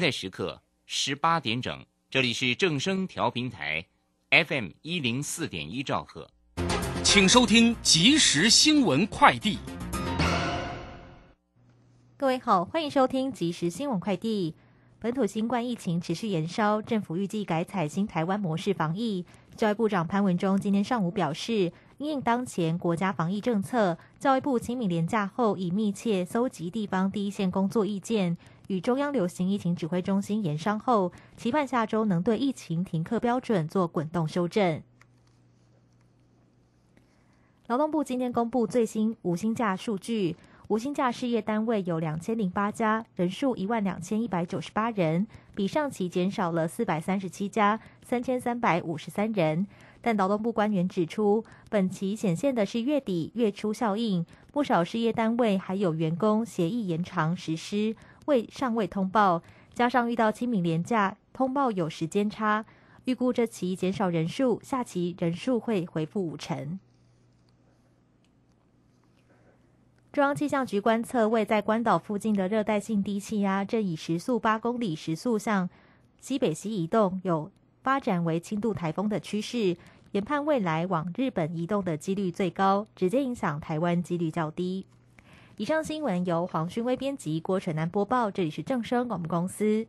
在时刻十八点整，这里是正声调频台，FM 一零四点一兆赫，请收听即时新闻快递。各位好，欢迎收听即时新闻快递。本土新冠疫情持续延烧，政府预计改采新台湾模式防疫。教育部长潘文忠今天上午表示，因应当前国家防疫政策，教育部清明廉假后已密切搜集地方第一线工作意见。与中央流行疫情指挥中心研商后，期盼下周能对疫情停课标准做滚动修正。劳动部今天公布最新无薪假数据，无薪假事业单位有两千零八家，人数一万两千一百九十八人，比上期减少了四百三十七家，三千三百五十三人。但劳动部官员指出，本期显现的是月底月初效应，不少事业单位还有员工协议延长实施。未尚未通报，加上遇到清明廉假，通报有时间差，预估这期减少人数，下期人数会回复五成。中央气象局观测，位在关岛附近的热带性低气压正以时速八公里时速向西北西移动，有发展为轻度台风的趋势，研判未来往日本移动的几率最高，直接影响台湾几率较低。以上新闻由黄勋威编辑，郭纯南播报。这里是正声广播公司。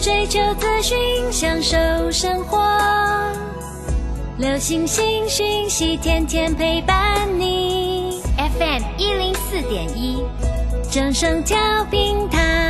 追求资讯，享受生活，流星星讯息，天天陪伴你。FM 一零四点一，正声调频台。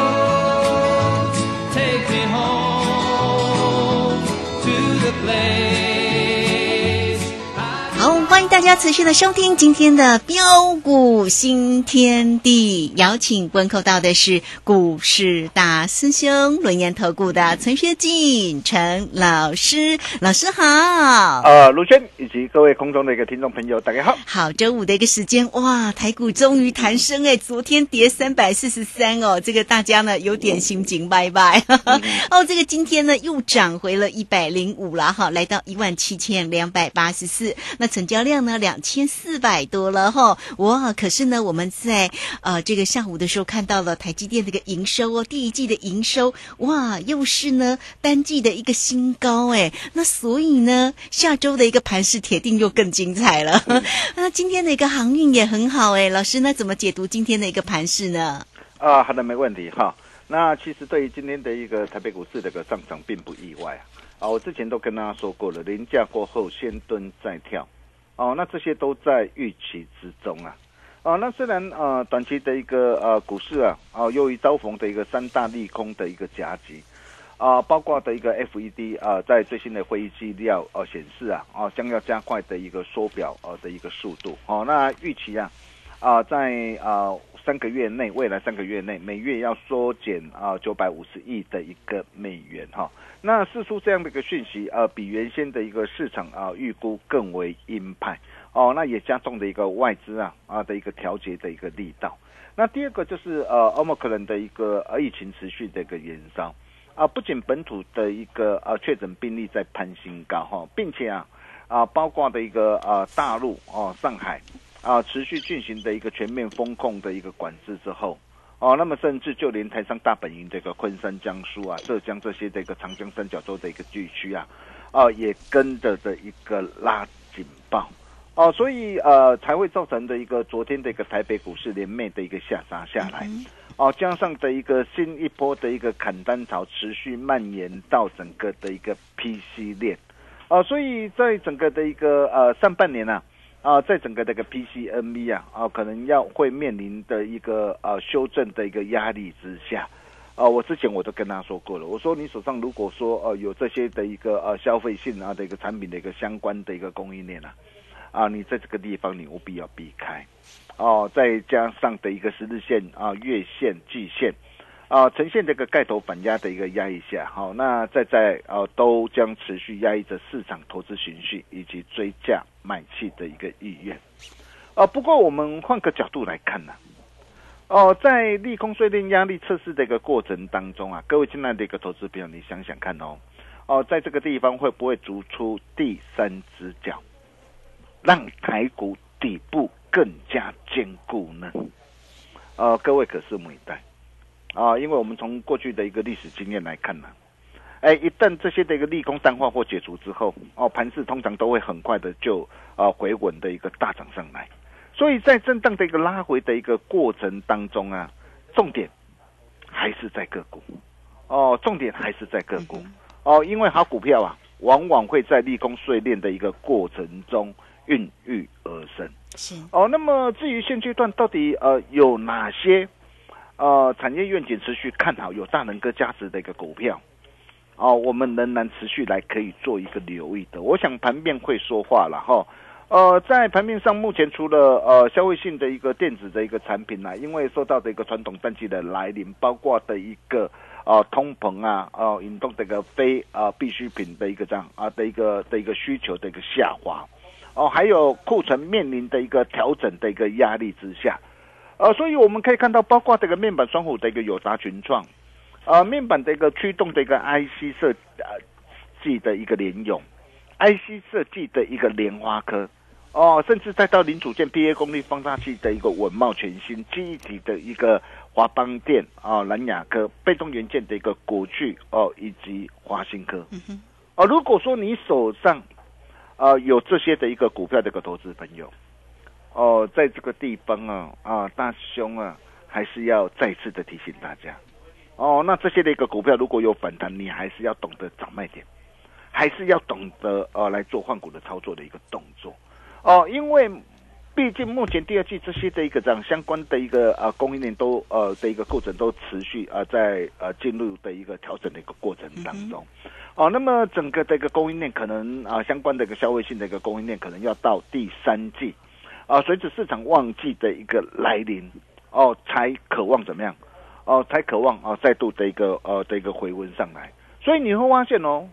大家持续的收听今天的标股新天地，邀请观看到的是股市大师兄轮研投顾的陈学进陈老师，老师好。呃，卢轩以及各位空中的一个听众朋友，大家好。好，周五的一个时间，哇，台股终于弹升哎，昨天跌三百四十三哦，这个大家呢有点心情拜拜。哦，这个今天呢又涨回了一百零五了哈，来到一万七千两百八十四，那成交量。量呢两千四百多了哈，哇！可是呢，我们在呃这个下午的时候看到了台积电这个营收哦，第一季的营收哇，又是呢单季的一个新高哎，那所以呢，下周的一个盘势铁定又更精彩了。那今天的一个航运也很好哎，老师那怎么解读今天的一个盘势呢？啊，好的，没问题哈。那其实对于今天的一个台北股市的一个上涨并不意外啊。啊，我之前都跟大家说过了，连价过后先蹲再跳。哦，那这些都在预期之中啊。哦，那虽然呃短期的一个呃股市啊，哦由于遭逢的一个三大利空的一个夹击，啊，包括的一个 FED 啊，在最新的会议纪要呃显示啊，哦将要加快的一个缩表呃的一个速度。哦，那预期啊，啊在啊三个月内，未来三个月内每月要缩减啊九百五十亿的一个美元哈。那释出这样的一个讯息，呃，比原先的一个市场啊预估更为鹰派哦，那也加重了一个外资啊啊的一个调节的一个力道。那第二个就是呃欧盟可能的一个呃疫情持续的一个延烧啊，不仅本土的一个呃确诊病例在攀新高哈，并且啊啊包括的一个呃大陆哦上海啊持续进行的一个全面风控的一个管制之后。哦，那么甚至就连台商大本营这个昆山、江苏啊、浙江这些这个长江三角洲的一个地区啊，哦，也跟着的一个拉警报，哦，所以呃才会造成的一个昨天的一个台北股市连袂的一个下杀下来，哦，加上的一个新一波的一个砍单潮持续蔓延到整个的一个 PC 链，哦，所以在整个的一个呃上半年呢。啊，啊在整个这个 PCNV 啊，啊，可能要会面临的一个呃修正的一个压力之下，啊，我之前我都跟他说过了，我说你手上如果说呃有这些的一个呃消费性啊的一个产品的一个相关的一个供应链啊，啊，你在这个地方你务必要避开，哦，再加上的一个十日线啊、月线、季线。啊，呈现这个盖头反压的一个压抑下，好，那再在呃都将持续压抑着市场投资情绪以及追价买气的一个意愿。啊，不过我们换个角度来看呢，哦，在利空碎链压力测试的一个过程当中啊，各位亲爱的一个投资朋友，你想想看哦，哦，在这个地方会不会逐出第三只脚，让台股底部更加坚固呢？呃，各位可拭目以待。啊，因为我们从过去的一个历史经验来看呢，哎，一旦这些的一个利空淡化或解除之后，哦，盘势通常都会很快的就啊回稳的一个大涨上来，所以在震荡的一个拉回的一个过程当中啊，重点还是在个股，哦，重点还是在个股，哦，因为好股票啊，往往会在利空碎裂的一个过程中孕育而生，是。哦，那么至于现阶段到底呃有哪些？呃，产业愿景持续看好，有大能哥价值的一个股票，哦，我们仍然持续来可以做一个留意的。我想盘面会说话了哈。呃，在盘面上，目前除了呃消费性的一个电子的一个产品呢，因为受到的一个传统淡季的来临，包括的一个呃通膨啊，哦引动这个非呃必需品的一个这样啊的一个的一个需求的一个下滑，哦，还有库存面临的一个调整的一个压力之下。呃，所以我们可以看到，包括这个面板双虎的一个友达群创，呃，面板的一个驱动的一个 IC 设计的一个联用，IC 设计的一个莲花科，哦，甚至再到零组件 PA 功率放大器的一个稳茂全新，记忆体的一个华邦电啊，蓝雅科，被动元件的一个国巨哦，以及华新科，哦，如果说你手上呃有这些的一个股票的一个投资朋友。哦，在这个地方啊，啊，大兄啊，还是要再次的提醒大家，哦，那这些的一个股票如果有反弹，你还是要懂得找卖点，还是要懂得呃来做换股的操作的一个动作，哦，因为毕竟目前第二季这些的一个这样相关的一个呃供应链都呃的一个过程都持续呃在呃进入的一个调整的一个过程当中，哦，那么整个的一个供应链可能啊相关的一个消费性的一个供应链可能要到第三季。啊，随着市场旺季的一个来临，哦，才渴望怎么样？哦，才渴望啊，再度的一个呃的一个回温上来。所以你会发现哦，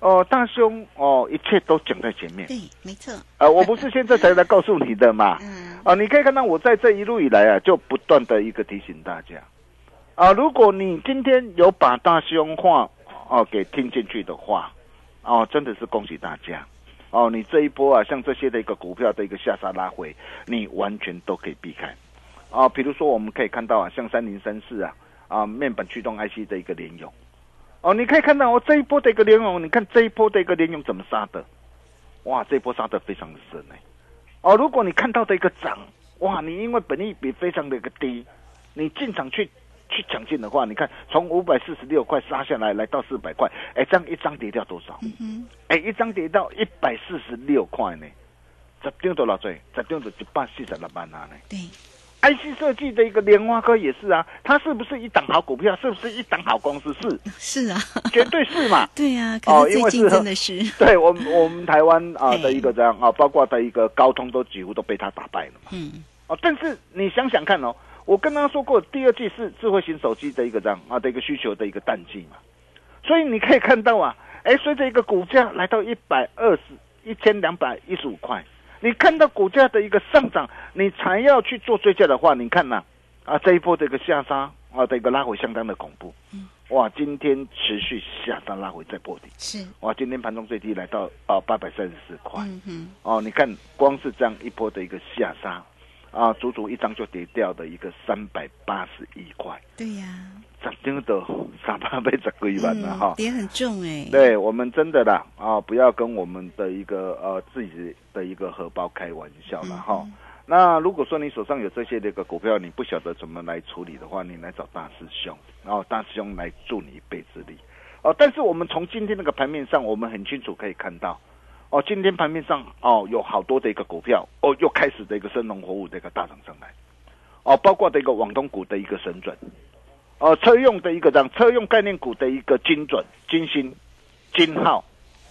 哦，大兄哦，一切都讲在前面。对，没错。呃，我不是现在才来告诉你的嘛。嗯。啊，你可以看到我在这一路以来啊，就不断的一个提醒大家。啊，如果你今天有把大兄话哦给听进去的话，哦，真的是恭喜大家。哦，你这一波啊，像这些的一个股票的一个下杀拉回，你完全都可以避开。啊，比如说我们可以看到啊，像三零三四啊，啊面板驱动 IC 的一个联咏，哦，你可以看到哦这一波的一个联咏，你看这一波的一个联咏怎么杀的？哇，这一波杀的非常的深呢。哦，如果你看到的一个涨，哇，你因为本益比非常的一个低，你进场去。去抢进的话，你看从五百四十六块杀下来，来到四百块，哎，这样一张跌掉多少？嗯哎，一张跌到一百四十六块呢，这丢多少税？这丢的一百四十六万呢？对，IC 设计的一个莲花科也是啊，它是不是一档好股票？是不是一档好公司？是，是啊，绝对是嘛。对呀，哦，因为是真的是，对我们我们台湾啊的一个这样啊，包括的一个高通都几乎都被它打败了嘛。嗯，哦，但是你想想看哦。我跟他说过，第二季是智慧型手机的一个这样啊的一个需求的一个淡季嘛，所以你可以看到啊，哎，随着一个股价来到一百二十一千两百一十五块，你看到股价的一个上涨，你才要去做追加的话，你看呐、啊，这一波的一个下杀啊的一个拉回相当的恐怖，哇，今天持续下杀拉回再破底，是，哇，今天盘中最低来到啊八百三十四块，嗯哼，哦，你看光是这样一波的一个下杀，啊，足足一张就跌掉的一个三百八十一块，对呀，涨停的三八倍十几万了哈。跌很重哎，对我们真的啦啊，不要跟我们的一个呃自己的一个荷包开玩笑了哈。那如果说你手上有这些的一个股票，你不晓得怎么来处理的话，你来找大师兄，然后大师兄来助你一臂之力。哦，但是我们从今天那个盘面上，我们很清楚可以看到，哦，今天盘面上哦有好多的一个股票哦又开始的一个生龙活虎的一个大涨上来，哦，包括的一个网东股的一个神准，哦，车用的一个这样车用概念股的一个精准、金星、金号，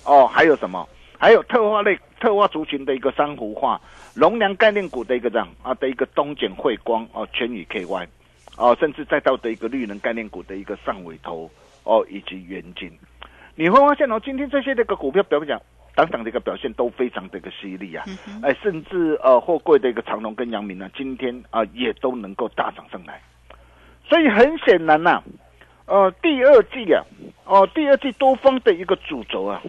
哦，还有什么？还有特化类、特化族群的一个珊瑚化、龙粮概念股的一个这样啊的一个东碱汇光哦，全宇 KY，哦，甚至再到的一个绿能概念股的一个上尾头哦，以及元金，你会发现哦，今天这些的一个股票表面讲。等等的一个表现都非常的一个犀利啊，哎，甚至呃货柜的一个长隆跟阳明呢，今天啊、也都能够大涨上来，所以很显然呐、呃，第二季啊，哦、第二季多方的一个主轴啊，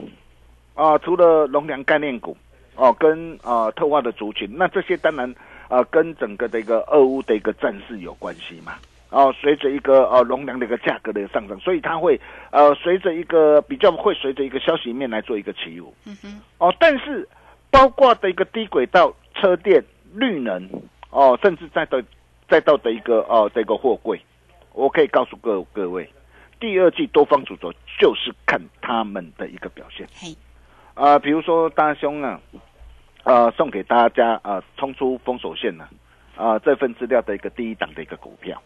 啊、除了龙粮概念股哦、跟啊、特化的族群，那这些当然啊、跟整个的一个俄乌的一个战事有关系嘛。哦，随着一个呃农粮的一个价格的上涨，所以它会呃随着一个比较会随着一个消息面来做一个起舞。嗯哼，哦，但是包括的一个低轨道车电、绿能哦，甚至再到再到的一个哦这个货柜，我可以告诉各各位，第二季多方主轴就是看他们的一个表现。嘿，啊、比如说大兄啊，呃，送给大家啊、呃冲出封锁线呢、啊，这份资料的一个第一档的一个股票。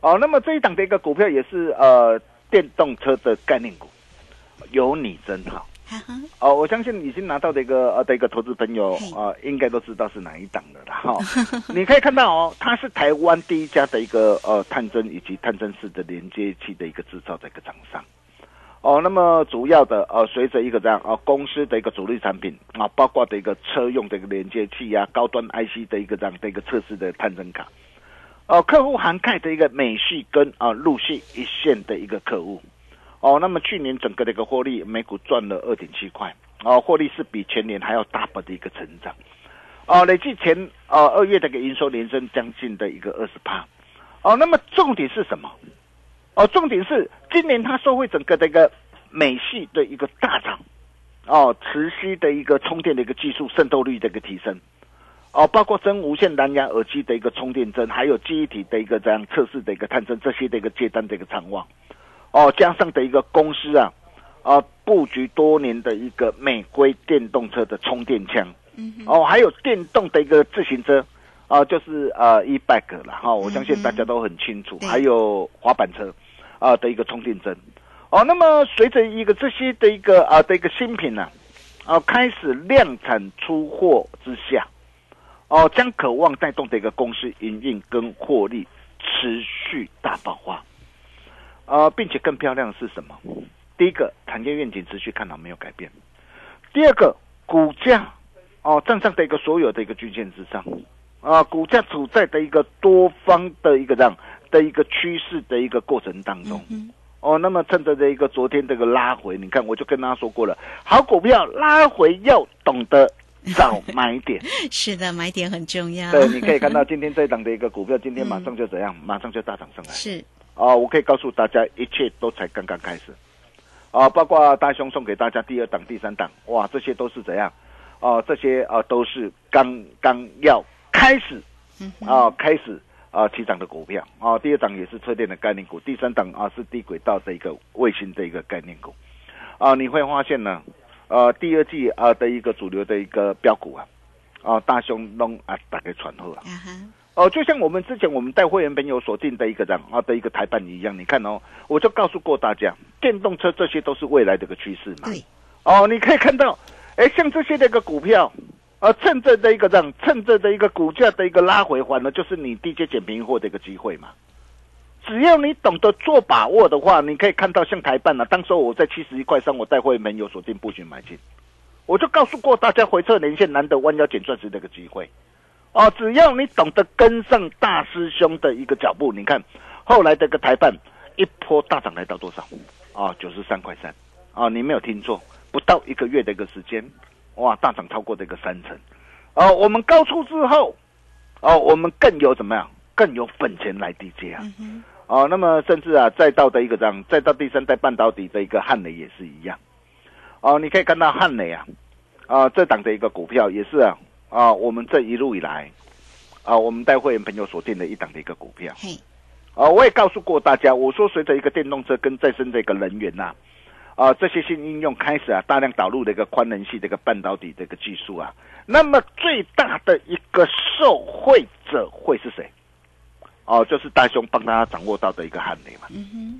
哦，那么这一档的一个股票也是呃电动车的概念股，有你真好。哦，我相信已经拿到的一个呃的一个投资朋友嘿啊、呃，应该都知道是哪一档的了哈。你可以看到哦，它是台湾第一家的一个呃探针以及探针式的连接器的一个制造的一个厂商。哦，那么主要的呃，随着一个这样呃公司的一个主力产品啊，包括的一个车用的一个连接器啊，高端 IC 的一个这样的一个测试的探针卡，哦、客户涵盖的一个美系跟啊、陆系一线的一个客户。哦，那么去年整个的一个获利，每股赚了二点七块，哦，获利是比前年还要 double 的一个成长，哦，累计前呃二月的一个营收连升将近的一个二十趴，哦，那么重点是什么？哦，重点是今年它受惠整个的一个美系的一个大涨，哦，持续的一个充电的一个技术渗透率的一个提升，哦，包括真无线蓝牙耳机的一个充电针，还有记忆体的一个这样测试的一个探针，这些的一个接单的一个畅旺。哦，加上的一个公司啊，啊布局多年的一个美规电动车的充电枪，嗯，哦，还有电动的一个自行车，啊，就是呃 e bike 了哈，我相信大家都很清楚，对。还有滑板车啊的一个充电针，哦，那么随着一个这些的一个啊的一个新品呢、啊，开始量产出货之下，哦，将渴望带动的一个公司营运跟获利持续大爆发。呃，并且更漂亮的是什么？第一个，产业愿景持续看到没有改变；第二个，股价哦站上的一个所有的一个均线之上，啊、股价处在的一个多方的一个这样的一个趋势的一个过程当中。嗯哦，那么趁着这一个昨天这个拉回，你看我就跟大家说过了，好股票拉回要懂得 找买点。是的，买点很重要，对，你可以看到今天这一档的一个股票，今天马上就怎样，马上就大涨上来。是，啊、我可以告诉大家，一切都才刚刚开始。啊、包括大兄送给大家第二档、第三档，哇，这些都是怎样？啊、这些啊、都是刚刚要开始啊、开始啊、起涨的股票啊、第二档也是车电的概念股，第三档啊、是低轨道的一个卫星的一个概念股啊、你会发现呢，呃，第二季啊、的一个主流的一个标股啊，啊、大熊弄啊打给传后啊。哦，就像我们之前我们带会员朋友锁定的一个这样啊的一个台办一样，你看哦，我就告诉过大家，电动车这些都是未来的一个趋势嘛。对，哦，你可以看到，哎，像这些的一个股票，呃，趁着的一个这样，趁着的一个股价的一个拉回，反而就是你低阶捡便宜货的一个机会嘛。只要你懂得做把握的话，你可以看到像台办啊，当时我在七十一块三，我带会员朋友锁定布局买进。我就告诉过大家，回撤连线难得弯腰捡钻石的一个机会。哦，只要你懂得跟上大师兄的一个脚步，你看后来这个台办一波大涨来到多少？啊，九十三块三。啊，你没有听错，不到一个月的一个时间，哇，大涨超过这个三成。哦，我们高出之后，哦，我们更有怎么样？更有本钱来低接啊。哦，那么甚至啊，再到的一个这样，再到第三代半导体的一个汉雷也是一样。哦，你可以看到汉雷啊，啊，这档的一个股票也是啊，啊，我们这一路以来，啊，我们带会员朋友锁定的一档的一个股票。嘿，啊，我也告诉过大家，我说随着一个电动车跟再生的一个能源呐、啊，这些新应用开始啊，大量导入的一个宽能系的一个半导体的一个技术啊，那么最大的一个受惠者会是谁？哦，就是大兄帮他掌握到的一个汉雷嘛，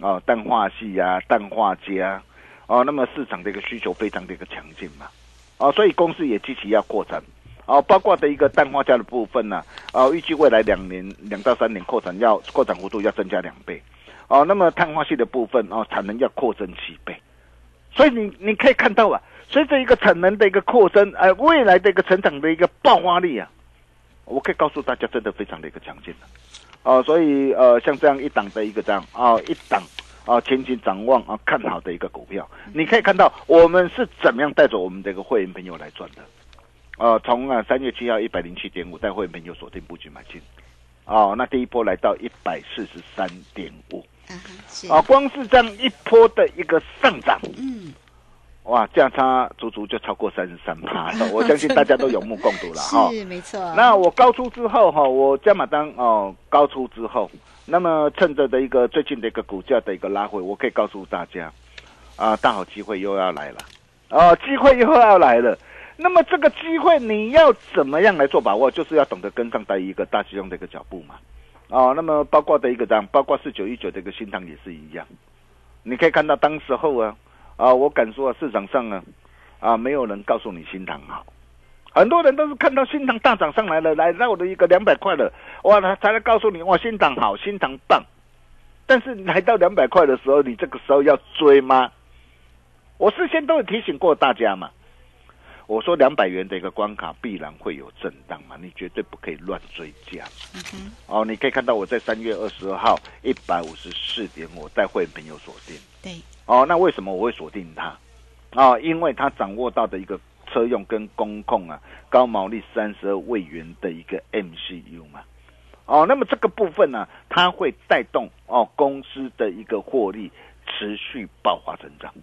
哦，氮化系啊，氮化镓，哦，那么市场的一个需求非常的一个强劲嘛，哦，所以公司也积极要扩展，哦，包括的一个氮化镓的部分呢、哦，预计未来两年两到三年扩展要扩展幅度要增加两倍，哦，那么碳化系的部分哦，产能要扩增七倍，所以你你可以看到啊，随着一个产能的一个扩增，呃，未来的一个成长的一个爆发力啊，我可以告诉大家，真的非常的一个强劲的。哦，所以呃，像这样一档的一个这样啊、一档啊、前景展望啊、看好的一个股票，你可以看到我们是怎么样带着我们的一个会员朋友来赚的。呃，从啊三月七号一百零七点五带会员朋友锁定布局买进，哦，那第一波来到一百四十三点五，啊，光是这样一波的一个上涨，嗯，哇，价差足足就超过三十三趴 了，我相信大家都有目共睹了哈。是没错。那我高出之后哈，我加码单哦高出之后，那么趁着的一个最近的一个股价的一个拉回，我可以告诉大家，啊，大好机会又要来了，哦，机会又要来了。那么这个机会你要怎么样来做把握？就是要懂得跟上带一个大师兄的一个脚步嘛。哦，那么包括的一个这样，包括四九一九的一个新塘也是一样。你可以看到当时候啊，啊，我敢说啊，市场上啊，啊，没有人告诉你新塘好。很多人都是看到新塘大涨上来了，来到我的一个两百块了，哇，他才来告诉你哇，新塘好，新塘棒。但是来到两百块的时候，你这个时候要追吗？我事先都有提醒过大家嘛。我说两百元的一个关卡必然会有震荡嘛，你绝对不可以乱追价。哦，你可以看到我在三月二十二号一百五十四点，我带会员朋友锁定。对，哦，那为什么我会锁定它？啊、因为它掌握到的一个车用跟工控啊，高毛利三十二位元的一个 MCU 嘛。哦，那么这个部分呢、它会带动哦公司的一个获利持续爆发增长。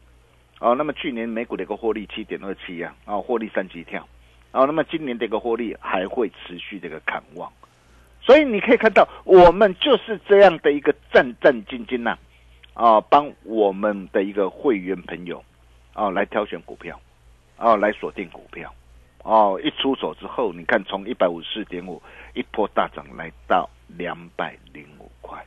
哦，那么去年美股的一个获利七点二七啊，啊、获利三级跳。哦，那么今年的一个获利还会持续的一个看望。所以你可以看到，我们就是这样的一个战战兢兢呐、啊帮我们的一个会员朋友啊来挑选股票，啊来锁定股票，哦一出手之后，你看从一百五十四点五一波大涨来到两百零五块，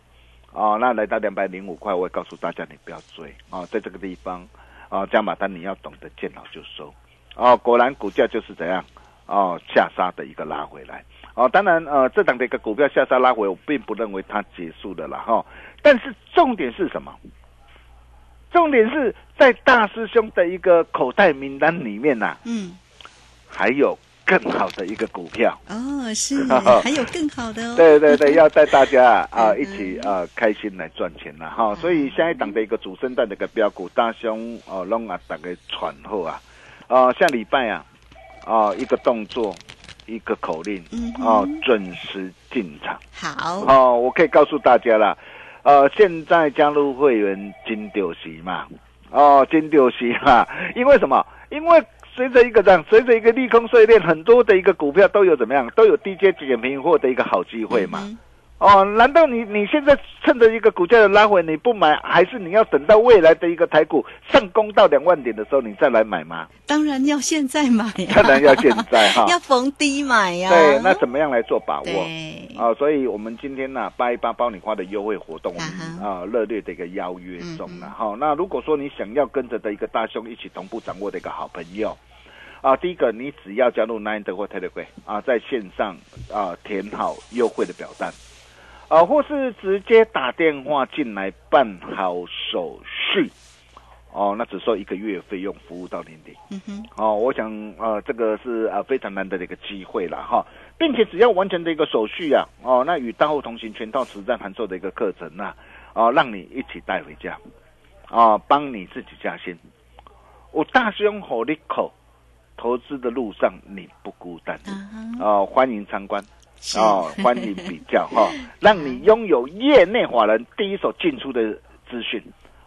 哦那来到两百零五块，我也告诉大家你不要追啊，在这个地方啊加码单你要懂得见好就收，哦果然股价就是怎样哦下杀的一个拉回来。哦，当然，呃，这档的一个股票下杀拉回，我并不认为它结束的了啦，哈。但是重点是什么？重点是在大师兄的一个口袋名单里面呐、嗯，还有更好的一个股票。哦，是，还有更好的哦。对对对，要带大家啊一起啊开心来赚钱了哈。所以下一档的一个主升段的一个标股，大兄哦弄啊大概喘后啊，啊下礼拜啊啊一个动作，一个口令嗯哦准时进场。好，哦，我可以告诉大家了，呃，现在加入会员金丢席嘛，哦，金丢席嘛，因为什么？因为随着一个这样，随着一个利空碎裂，很多的一个股票都有怎么样，都有低阶减平货的一个好机会嘛。嗯哦，难道你你现在趁着一个股价的拉回你不买，还是你要等到未来的一个台股上攻到两万点的时候你再来买吗？当然要现在买呀，当然要现在哈。要逢低买呀。对，那怎么样来做把握？对，啊、所以我们今天呢、八一八包你花的优惠活动，我啊热烈的一个邀约中嗯了哈、那如果说你想要跟着的一个大兄一起同步掌握的一个好朋友，啊，第一个你只要加入 Nine 的或 Telegram 啊，在线上啊填好优惠的表单，啊，或是直接打电话进来办好手续。哦，那只收一个月费用，服务到年底。嗯哼，哦，我想呃，这个是呃非常难得的一个机会了哈，并且只要完成的一个手续啊，哦，那与大后同行全套实战函授的一个课程呐、哦，让你一起带回家，哦，帮你自己加薪。我大兄火力口，投资的路上你不孤单。哦，欢迎参观。是。哦，欢迎比较 哈、让你拥有业内法人第一手进出的资讯。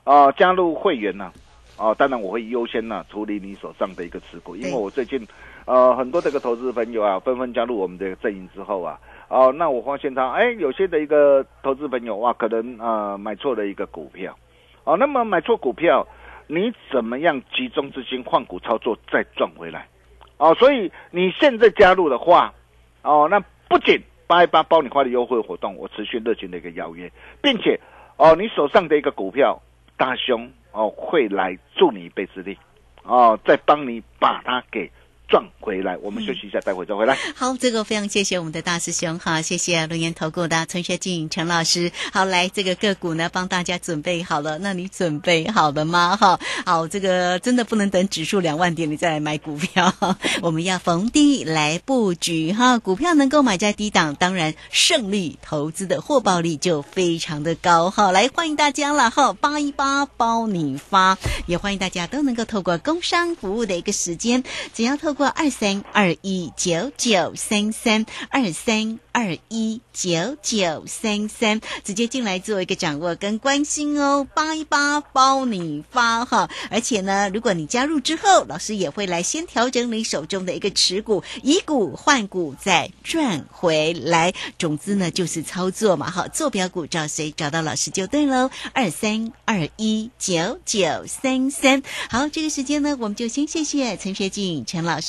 哦，加入会员呢、哦，当然我会优先呢、处理你手上的一个持股，因为我最近呃很多这个投资朋友啊，纷纷加入我们的阵营之后啊，哦，那我发现他哎，有些的一个投资朋友哇，可能呃买错了一个股票，哦，那么买错股票，你怎么样集中资金换股操作再赚回来？哦，所以你现在加入的话，哦，那不仅八一八包你花的优惠活动，我持续热情的一个邀约，并且哦，你手上的一个股票，大兄哦会来助你一臂之力，哦，再帮你把它给赚回来。我们休息一下，待会再回来。好，这个非常谢谢我们的大师兄哈，谢谢龙岩投顾的陈学进陈老师。好，来这个个股呢，帮大家准备好了，那你准备好了吗？哈，好，这个真的不能等指数两万点你再来买股票，我们要逢低来布局哈，股票能够买在低档，当然胜利投资的获报率就非常的高哈。来，欢迎大家了哈，八一八包你发，也欢迎大家都能够透过工商服务的一个时间，只要透过二三二一九九三三二三二一九九三三，直接进来做一个掌握跟关心哦，八一八包你发哈！而且呢，如果你加入之后，老师也会来先调整你手中的一个持股，以股换股再赚回来。总之呢，就是操作嘛，哈，坐标股找谁找到老师就对喽，二三二一九九三三。好，这个时间呢，我们就先谢谢陈学静陈老师，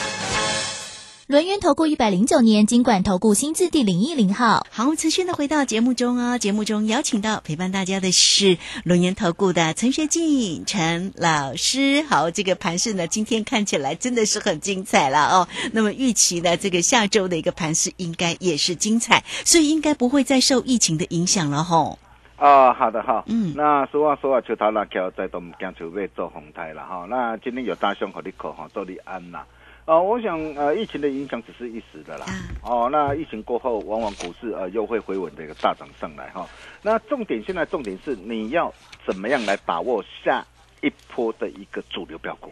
轮源投顾一百零九年经管投顾新字第零一零号。好，持续的回到节目中哦，节目中邀请到陪伴大家的是龙岩投顾的陈学进陈老师。好，这个盘势呢，今天看起来真的是很精彩了哦。那么预期呢，这个下周的一个盘势应该也是精彩，所以应该不会再受疫情的影响了吼。啊、好的哈，嗯那实话说啊，球头辣椒在都唔惊就要做红台了哈。那今天有大兄和你口哈，祝你安啦。呃，我想呃，疫情的影响只是一时的啦。啊哦，那疫情过后，往往股市呃又会回稳的一个大涨上来哈。那重点现在重点是你要怎么样来把握下一波的一个主流标股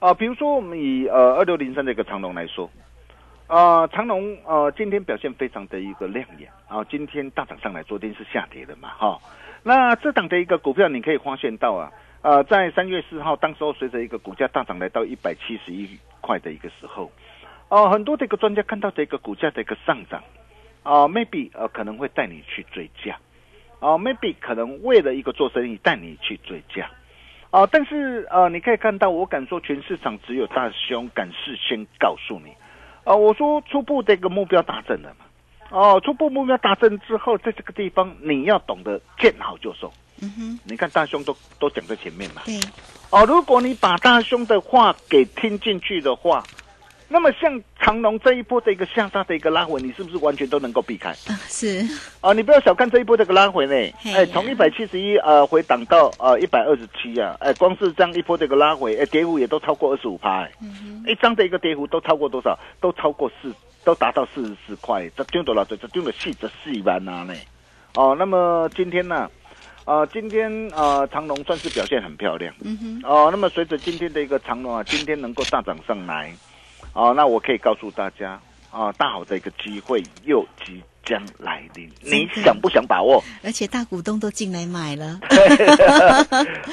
啊、比如说我们以呃二六零三的一个长龙来说，呃，长龙呃今天表现非常的一个亮眼啊、今天大涨上来，昨天是下跌的嘛哈。那这档的一个股票，你可以发现到啊，呃，在三月四号，当时候随着一个股价大涨来到一百七十一块的一个时候，哦、很多的一个专家看到这个股价的一个上涨，啊、m a y b e 呃可能会带你去追价，啊、m a y b e 可能为了一个做生意带你去追价。啊、但是呃，你可以看到，我敢说，全市场只有大兄敢事先告诉你，啊、我说初步的一个目标达成了嘛，哦，初步目标达成之后，在这个地方你要懂得见好就收。嗯哼，你看大兄都都讲在前面嘛，对，哦，如果你把大兄的话给听进去的话，那么像长隆这一波的一个向下的一个拉回，你是不是完全都能够避开？啊是，哦，你不要小看这一波这个拉回呢，嘿。哎，从一百七十一呃回档到呃一百二十七啊，哎，光是这样一波这个拉回，哎，跌幅也都超过二十五趴，哎，一张的一个跌幅都超过多少？都超过四都达到四十四块，这丢多少？这这丢了四十四万呐呢。哦，那么今天呢？呃，今天呃长隆算是表现很漂亮。嗯哼，哦，那么随着今天的一个长隆啊，今天能够大涨上来，哦，那我可以告诉大家啊，大好的一个机会又即将来临，你想不想把握？而且大股东都进来买了，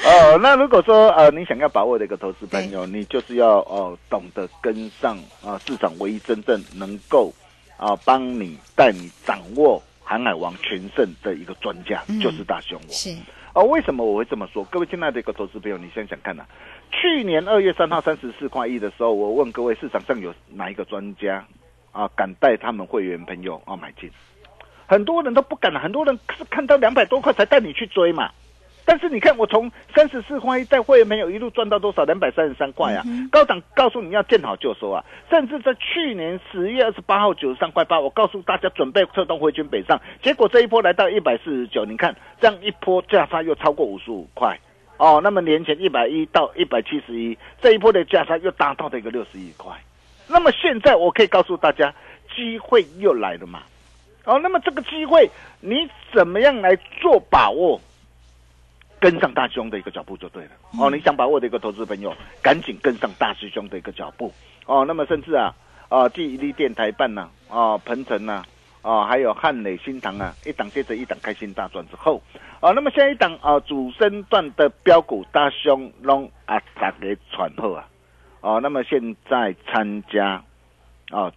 哦，那如果说呃你想要把握的一个投资朋友，你就是要哦懂得跟上啊、市场唯一真正能够啊帮你带你掌握航海王全胜的一个专家，嗯就是大熊我。是啊，为什么我会这么说？各位亲爱的一个投资朋友，你想想看呐、去年二月三号三十四块一的时候，我问各位市场上有哪一个专家啊敢带他们会员朋友啊买进？很多人都不敢，很多人是看到两百多块才带你去追嘛。但是你看，我从三十四块一带会员朋友一路赚到多少？两百三十三块啊！高档告诉你要见好就收啊！甚至在去年十月二十八号九十三块八，我告诉大家准备撤动回军北上，结果这一波来到一百四十九，你看这样一波价差又超过五十五块哦。那么年前一百一到一百七十一，这一波的价差又达到了一个六十一块。那么现在我可以告诉大家，机会又来了嘛？哦，那么这个机会你怎么样来做把握？跟上大兄的一个脚步就对了。哦，你想把握的一个投资朋友，赶紧跟上大师兄的一个脚步。哦，那么甚至啊，啊，第一力电台办呐、啊，鹏程呐，啊，还有汉磊新塘啊，一档接着一档开心大赚之后，啊，那么下一档啊，主升段的标股大兄拢啊大给喘后啊，哦、那么现在参加啊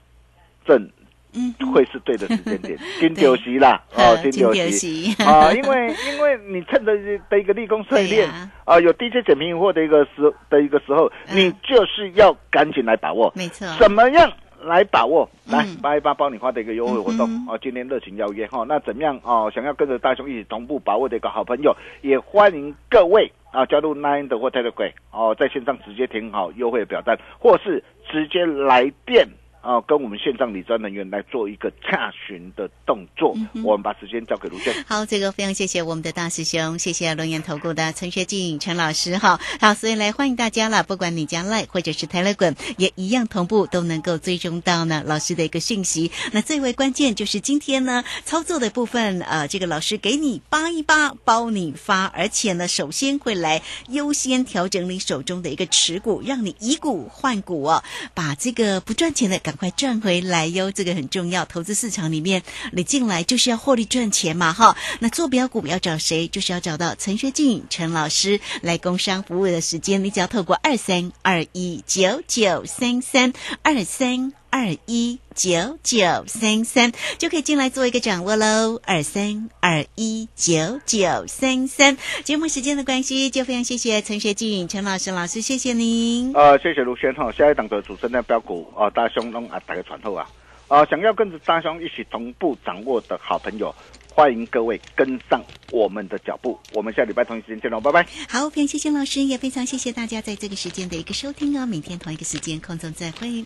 正嗯，会是对的时间点，金九席啦，哦，呃 金丢金丢席席啊，因为因为你趁着的一个立功碎炼对呀。啊，有低阶减平货的一个时的一个时候，嗯。你就是要赶紧来把握，没错，怎么样来把握？来嗯。八一八包你花的一个优惠活动。嗯哦，今天热情邀约哈，那怎么样？哦？想要跟着大雄一起同步把握的一个好朋友，也欢迎各位啊加入 Nine 的或 Telegram 哦，在线上直接填好优惠表单，或是直接来电。啊，跟我们线上理专人员来做一个洽询的动作，嗯我们把时间交给卢轩。好，这个非常谢谢我们的大师兄，谢谢龙岩投顾的陈学进陈老师哈。好，所以来欢迎大家了，不管你加 Line 或者是 Telegram，也一样同步都能够追踪到呢老师的一个讯息。那最为关键就是今天呢操作的部分，呃，这个老师给你扒一扒，包你发，而且呢，首先会来优先调整你手中的一个持股，让你以股换股哦，把这个不赚钱的赶快赚回来哟，这个很重要。投资市场里面，你进来就是要获利赚钱嘛，哈。那坐标股要找谁？就是要找到陈学静陈老师来工商服务的时间，你只要透过二三二一九九三三二三。二一九九三三就可以进来做一个掌握喽，二三二一九九三三。节目时间的关系，就非常谢谢陈学进陈老师老师，谢谢您。呃，谢谢卢轩哈，下一档的主持人标股啊，大兄弄啊，打个传后啊，啊，想要跟着大兄一起同步掌握的好朋友，欢迎各位跟上我们的脚步，我们下礼拜同一时间见喽，拜拜。好，非常谢谢老师，也非常谢谢大家在这个时间的一个收听哦。明天同一个时间空中再会。